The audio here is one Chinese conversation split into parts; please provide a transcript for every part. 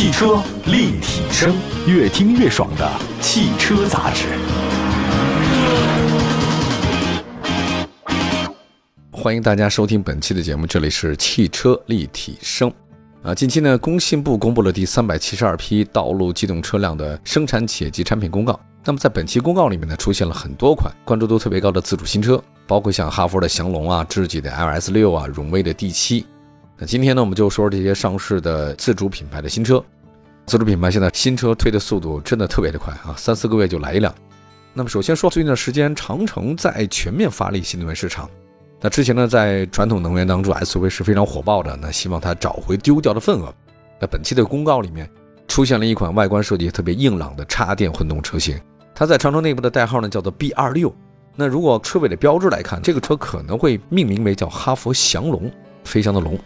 汽车立体声，越听越爽的汽车杂志。欢迎大家收听本期的节目，这里是汽车立体声。啊，近期呢，工信部公布了第三百七十二批道路机动车辆的生产企业及产品公告。那么在本期公告里面呢，出现了很多款关注度特别高的自主新车，包括像哈弗的翔龙啊、智己的 LS 六啊、荣威的 D 七。那今天呢，我们就说说这些上市的自主品牌的新车。自主品牌现在新车推的速度真的特别的快啊，三四个月就来一辆。那么首先说，最近的时间，长城在全面发力新能源市场。那之前呢，在传统能源当中，SUV 是非常火爆的。那希望它找回丢掉的份额。那本期的公告里面出现了一款外观设计特别硬朗的插电混动车型，它在长城内部的代号呢叫做 B 二六。那如果车尾的标志来看，这个车可能会命名为叫哈弗翔龙，飞翔的龙。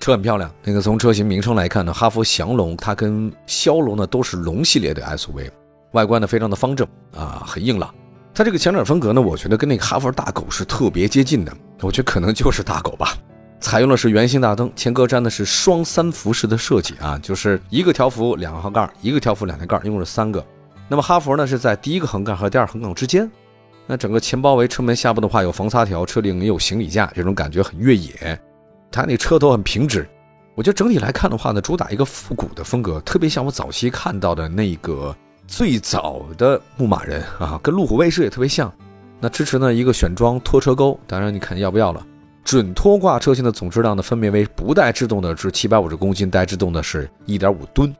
车很漂亮，那个从车型名称来看呢，哈弗翔龙它跟枭龙呢都是龙系列的 SUV，外观呢非常的方正啊，很硬朗。它这个前脸风格呢，我觉得跟那个哈弗大狗是特别接近的，我觉得可能就是大狗吧。采用的是圆形大灯，前格栅呢是双三辐式的设计啊，就是一个条幅两个横杠，一个条幅两条杠，一共是三个。那么哈弗呢是在第一个横杠和第二横杠之间，那整个前包围车门下部的话有防擦条，车顶也有行李架，这种感觉很越野。它那车头很平直，我觉得整体来看的话呢，主打一个复古的风格，特别像我早期看到的那个最早的牧马人啊，跟路虎卫士也特别像。那支持呢一个选装拖车钩，当然你看要不要了。准拖挂车型的总质量呢，分别为不带制动的是七百五十公斤，带制动的是一点五吨。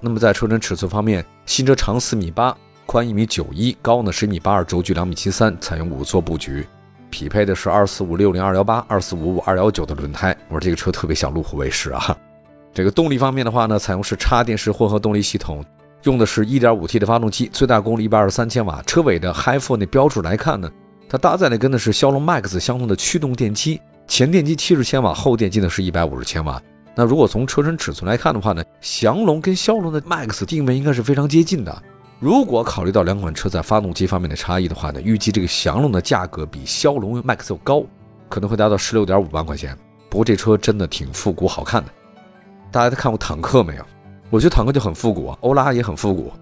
那么在车身尺寸方面，新车长四米八，宽一米九一，高呢十米八二，轴距两米七三，采用五座布局。匹配的是二四五六零二幺八、二四五五二幺九的轮胎。我说这个车特别像路虎卫士啊。这个动力方面的话呢，采用是插电式混合动力系统，用的是一点五 T 的发动机，最大功率一百二十三千瓦。车尾的 HiFi 那标志来看呢，它搭载的跟的是骁龙 Max 相同的驱动电机，前电机七十千瓦，后电机呢是一百五十千瓦。那如果从车身尺寸来看的话呢，翔龙跟骁龙的 Max 定位应该是非常接近的。如果考虑到两款车在发动机方面的差异的话呢，预计这个翔龙的价格比骁龙 Max 要高，可能会达到十六点五万块钱。不过这车真的挺复古好看的。大家都看过坦克没有？我觉得坦克就很复古啊，欧拉也很复古。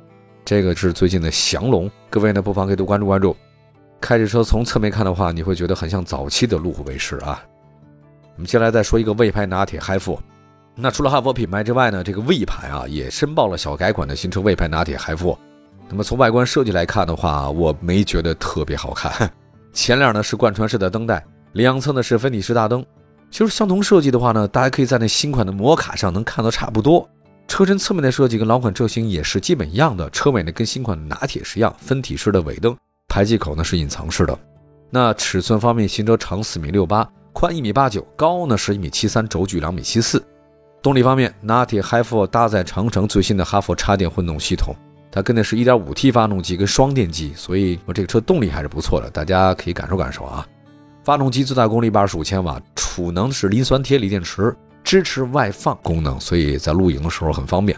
这个是最近的翔龙，各位呢不妨可以多关注关注。开着车从侧面看的话，你会觉得很像早期的路虎卫士啊。我们接下来再说一个魏牌拿铁嗨富。那除了哈弗品牌之外呢，这个魏牌啊也申报了小改款的新车魏牌拿铁嗨富。那么从外观设计来看的话，我没觉得特别好看。前脸呢是贯穿式的灯带，两侧呢是分体式大灯。其实相同设计的话呢，大家可以在那新款的摩卡上能看到差不多。车身侧面的设计跟老款车型也是基本一样的，车尾呢跟新款的拿铁是一样，分体式的尾灯，排气口呢是隐藏式的。那尺寸方面，新车长四米六八，宽一米八九，高呢是一米七三，轴距两米七四。动力方面，拿铁 HiFi 搭载长城最新的哈弗插电混动系统。它跟的是一点五 T 发动机跟双电机，所以我这个车动力还是不错的，大家可以感受感受啊。发动机最大功率八十五千瓦，储能是磷酸铁锂电池，支持外放功能，所以在露营的时候很方便。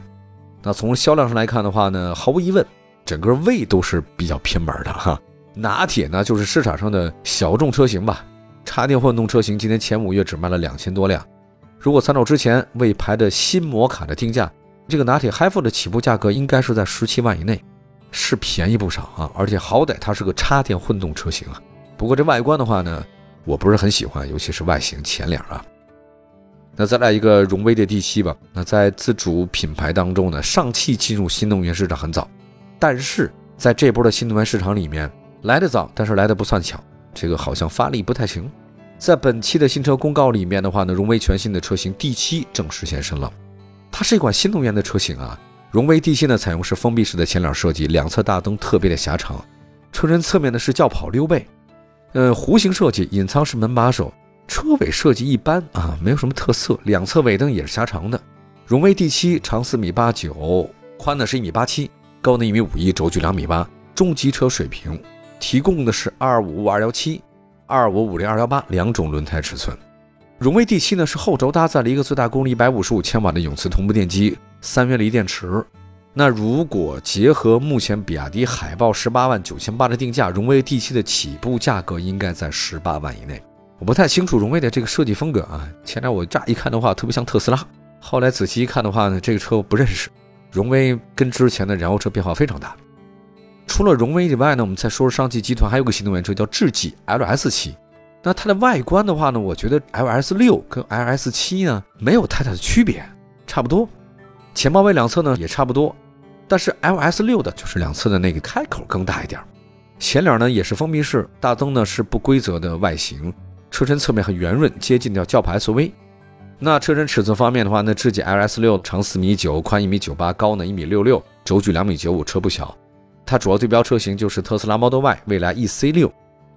那从销量上来看的话呢，毫无疑问，整个魏都是比较偏门的哈。拿铁呢就是市场上的小众车型吧，插电混动车型今年前五月只卖了两千多辆。如果参照之前魏牌的新摩卡的定价。这个拿铁 HiFi 的起步价格应该是在十七万以内，是便宜不少啊！而且好歹它是个插电混动车型啊。不过这外观的话呢，我不是很喜欢，尤其是外形前脸啊。那再来一个荣威的 D7 吧。那在自主品牌当中呢，上汽进入新能源市场很早，但是在这波的新能源市场里面来得早，但是来的不算巧，这个好像发力不太行。在本期的新车公告里面的话呢，荣威全新的车型 D7 正式现身了。它是一款新能源的车型啊，荣威 D7 呢采用是封闭式的前脸设计，两侧大灯特别的狭长，车身侧面呢是轿跑溜背，呃弧形设计，隐藏式门把手，车尾设计一般啊，没有什么特色，两侧尾灯也是狭长的。荣威 D7 长四米八九，宽呢是一米八七，高呢一米五一，轴距两米八，中级车水平，提供的是二五五二幺七、二五五零二幺八两种轮胎尺寸。荣威 D7 呢是后轴搭载了一个最大功率一百五十五千瓦的永磁同步电机，三元锂电池。那如果结合目前比亚迪海豹十八万九千八的定价，荣威 D7 的起步价格应该在十八万以内。我不太清楚荣威的这个设计风格啊，前面我乍一看的话特别像特斯拉，后来仔细一看的话呢，这个车我不认识。荣威跟之前的燃油车变化非常大。除了荣威以外呢，我们再说说上汽集团还有个新能源车叫智己 LS 七。那它的外观的话呢，我觉得 LS 六跟 LS 七呢没有太大的区别，差不多。前包围两侧呢也差不多，但是 LS 六的就是两侧的那个开口更大一点。前脸呢也是封闭式，大灯呢是不规则的外形，车身侧面很圆润，接近掉轿跑 SUV。那车身尺寸方面的话，那智己 LS 六长四米九，宽一米九八，高呢一米六六，轴距两米九五，车不小。它主要对标车型就是特斯拉 Model Y、未来 EC 六，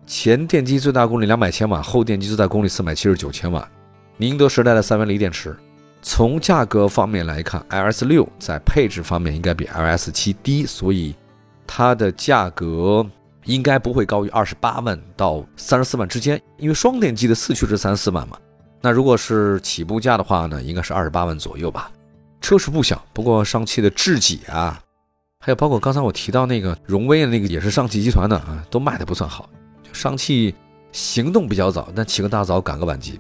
前电机最大功率两百千瓦，后电机最大功率四百七十九千瓦，宁德时代的三元锂电池。从价格方面来看，LS 六在配置方面应该比 LS 七低，所以它的价格应该不会高于二十八万到三十四万之间，因为双电机的四驱是三四万嘛。那如果是起步价的话呢，应该是二十八万左右吧。车是不小，不过上汽的智己啊，还有包括刚才我提到那个荣威的那个也是上汽集团的啊，都卖的不算好。上汽行动比较早，但起个大早赶个晚集。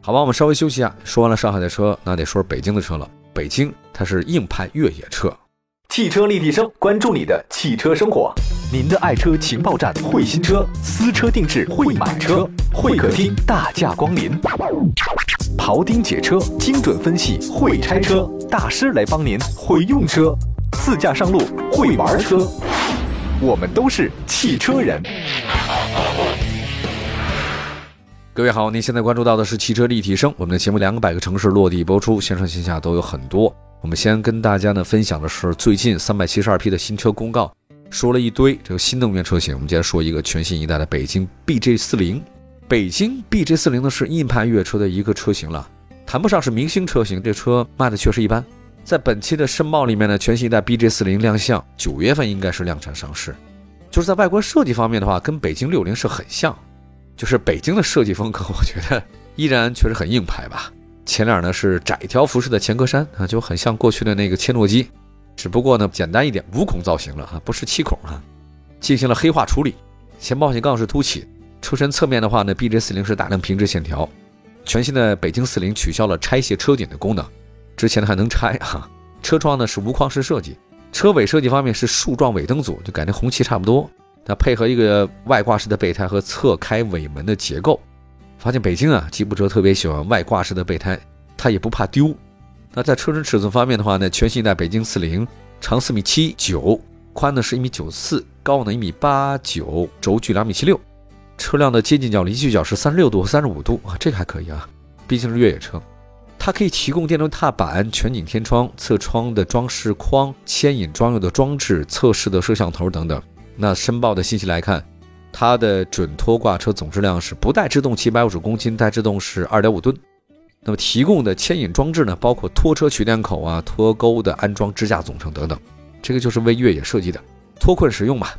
好吧，我们稍微休息一下。说完了上海的车，那得说北京的车了。北京它是硬派越野车，汽车立体声，关注你的汽车生活。您的爱车情报站，会新车，私车定制，会买车，会客厅大驾光临，庖丁解车，精准分析，会拆车大师来帮您，会用车，自驾上路，会玩车，我们都是汽车人。各位好，您现在关注到的是汽车立体声，我们的节目两百个城市落地播出，线上线下都有很多。我们先跟大家呢分享的是最近三百七十二批的新车公告，说了一堆这个新能源车型。我们接着说一个全新一代的北京 BJ 四零。北京 BJ 四零呢是硬派越野车的一个车型了，谈不上是明星车型，这车卖的确实一般。在本期的申报里面呢，全新一代 BJ 四零亮相，九月份应该是量产上市。就是在外观设计方面的话，跟北京六零是很像。就是北京的设计风格，我觉得依然确实很硬派吧。前脸呢是窄条幅式的前格栅啊，就很像过去的那个切诺基，只不过呢简单一点，五孔造型了啊，不是七孔啊，进行了黑化处理。前保险杠是凸起，车身侧面的话呢，BJ 四零是大量平直线条。全新的北京四零取消了拆卸车顶的功能，之前的还能拆啊。车窗呢是无框式设计，车尾设计方面是竖状尾灯组，就改那红旗差不多。它配合一个外挂式的备胎和侧开尾门的结构，发现北京啊，吉普车特别喜欢外挂式的备胎，它也不怕丢。那在车身尺寸方面的话呢，全新一代北京四零长四米七九，宽呢是一米九四，高呢一米八九，轴距两米七六，车辆的接近角离去角是三十六度和三十五度啊，这个还可以啊，毕竟是越野车。它可以提供电动踏板、全景天窗、侧窗的装饰框、牵引专用的装置、侧视的摄像头等等。那申报的信息来看，它的准拖挂车总质量是不带制动七百五十公斤，带制动是二点五吨。那么提供的牵引装置呢，包括拖车取电口啊、拖钩的安装支架总成等等。这个就是为越野设计的，脱困实用吧。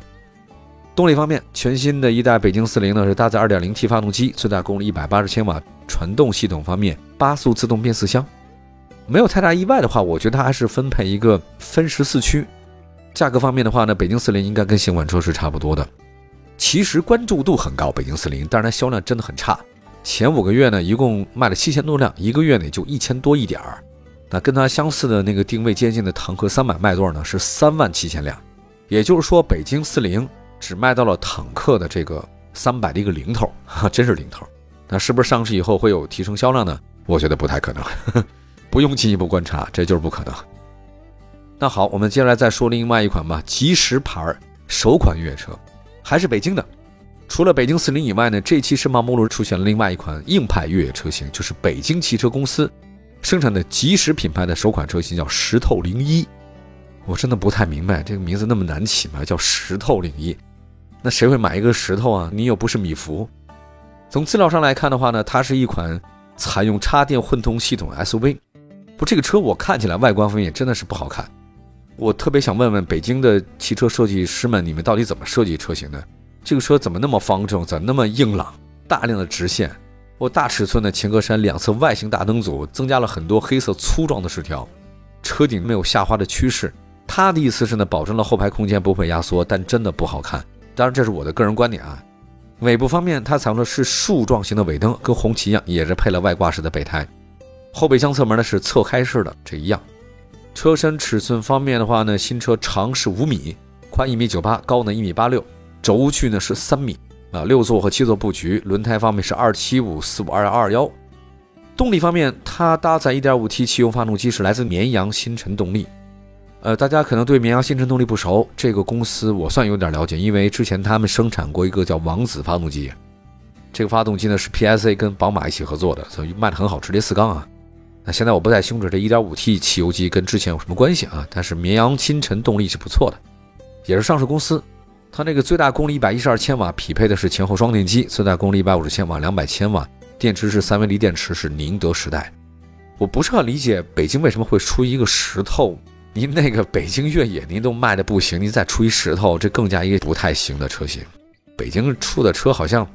动力方面，全新的一代北京四零呢是搭载二点零 T 发动机，最大功率一百八十千瓦。传动系统方面，八速自动变速箱。没有太大意外的话，我觉得它还是分配一个分时四驱。价格方面的话呢，北京四零应该跟新款车是差不多的。其实关注度很高，北京四零，但是它销量真的很差。前五个月呢，一共卖了七千多辆，一个月呢就一千多一点儿。那跟它相似的那个定位接近的坦克三百卖多少呢？是三万七千辆。也就是说，北京四零只卖到了坦克的这个三百的一个零头，哈，真是零头。那是不是上市以后会有提升销量呢？我觉得不太可能，不用进一步观察，这就是不可能。那好，我们接下来再说另外一款吧，吉时牌首款越野车，还是北京的。除了北京四零以外呢，这期申报目录出现了另外一款硬派越野车型，就是北京汽车公司生产的吉时品牌的首款车型，叫石头零一。我真的不太明白这个名字那么难起吗？叫石头零一，那谁会买一个石头啊？你又不是米芾。从资料上来看的话呢，它是一款采用插电混动系统 SUV。不，这个车我看起来外观方面真的是不好看。我特别想问问北京的汽车设计师们，你们到底怎么设计车型的？这个车怎么那么方正，怎么那么硬朗？大量的直线，我大尺寸的前格栅两侧外形大灯组，增加了很多黑色粗壮的饰条，车顶没有下滑的趋势。他的意思是呢，保证了后排空间不会压缩，但真的不好看。当然这是我的个人观点啊。尾部方面，它采用的是竖状型的尾灯，跟红旗一样，也是配了外挂式的备胎。后备箱侧门呢是侧开式的，这一样。车身尺寸方面的话呢，新车长是五米，宽一米九八，高呢一米八六，轴距呢是三米啊，六座和七座布局，轮胎方面是二七五四五二幺二幺。动力方面，它搭载 1.5T 汽油发动机，是来自绵阳新辰动力。呃，大家可能对绵阳新辰动力不熟，这个公司我算有点了解，因为之前他们生产过一个叫王子发动机，这个发动机呢是 PSA 跟宝马一起合作的，所以卖的很好，直列四缸啊。那现在我不太清楚这 1.5T 汽油机跟之前有什么关系啊，但是绵阳清晨动力是不错的，也是上市公司。它那个最大功率112千瓦，匹配的是前后双电机，最大功率150千瓦、200千瓦。电池是三元锂电池，是宁德时代。我不是很理解北京为什么会出一个石头。您那个北京越野您都卖的不行，您再出一石头，这更加一个不太行的车型。北京出的车好像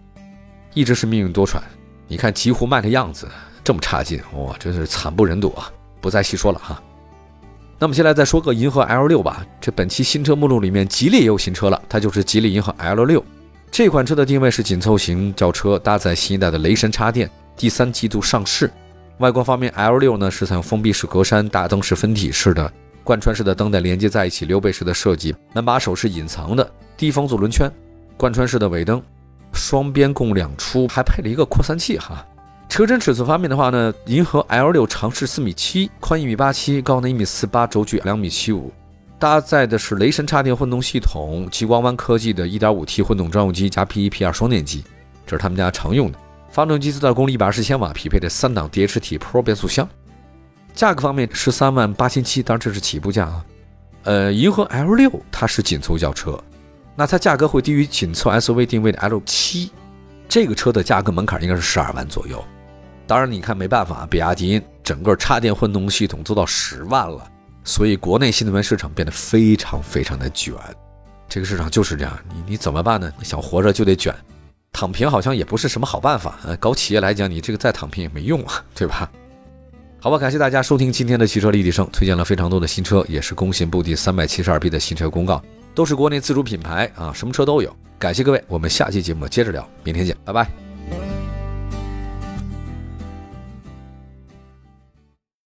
一直是命运多舛。你看极狐卖的样子这么差劲，哇，真是惨不忍睹啊！不再细说了哈。那么接下来再说个银河 L 六吧。这本期新车目录里面，吉利也有新车了，它就是吉利银河 L 六。这款车的定位是紧凑型轿车，搭载新一代的雷神插电，第三季度上市。外观方面，L6 呢是采用封闭式格栅，大灯是分体式的，贯穿式的灯带连接在一起，溜背式的设计，门把手是隐藏的，低风阻轮圈，贯穿式的尾灯，双边共两出，还配了一个扩散器哈。车身尺寸方面的话呢，银河 L6 长是四米七，宽一米八七，高呢一米四八，轴距两米七五。搭载的是雷神插电混动系统，极光湾科技的 1.5T 混动专用机加 P1、P2 双电机，这是他们家常用的。发动机最大功率120千瓦，匹配的三档 DHT Pro 变速箱。价格方面，十三万八千七，当然这是起步价啊。呃，银河 L6 它是紧凑轿车，那它价格会低于紧凑 SUV 定位的 L7，这个车的价格门槛应该是十二万左右。当然，你看没办法，比亚迪整个插电混动系统做到十万了。所以，国内新能源市场变得非常非常的卷，这个市场就是这样。你你怎么办呢？你想活着就得卷，躺平好像也不是什么好办法。呃，搞企业来讲，你这个再躺平也没用啊，对吧？好吧，感谢大家收听今天的汽车立体声，推荐了非常多的新车，也是工信部第三百七十二批的新车公告，都是国内自主品牌啊，什么车都有。感谢各位，我们下期节目接着聊，明天见，拜拜。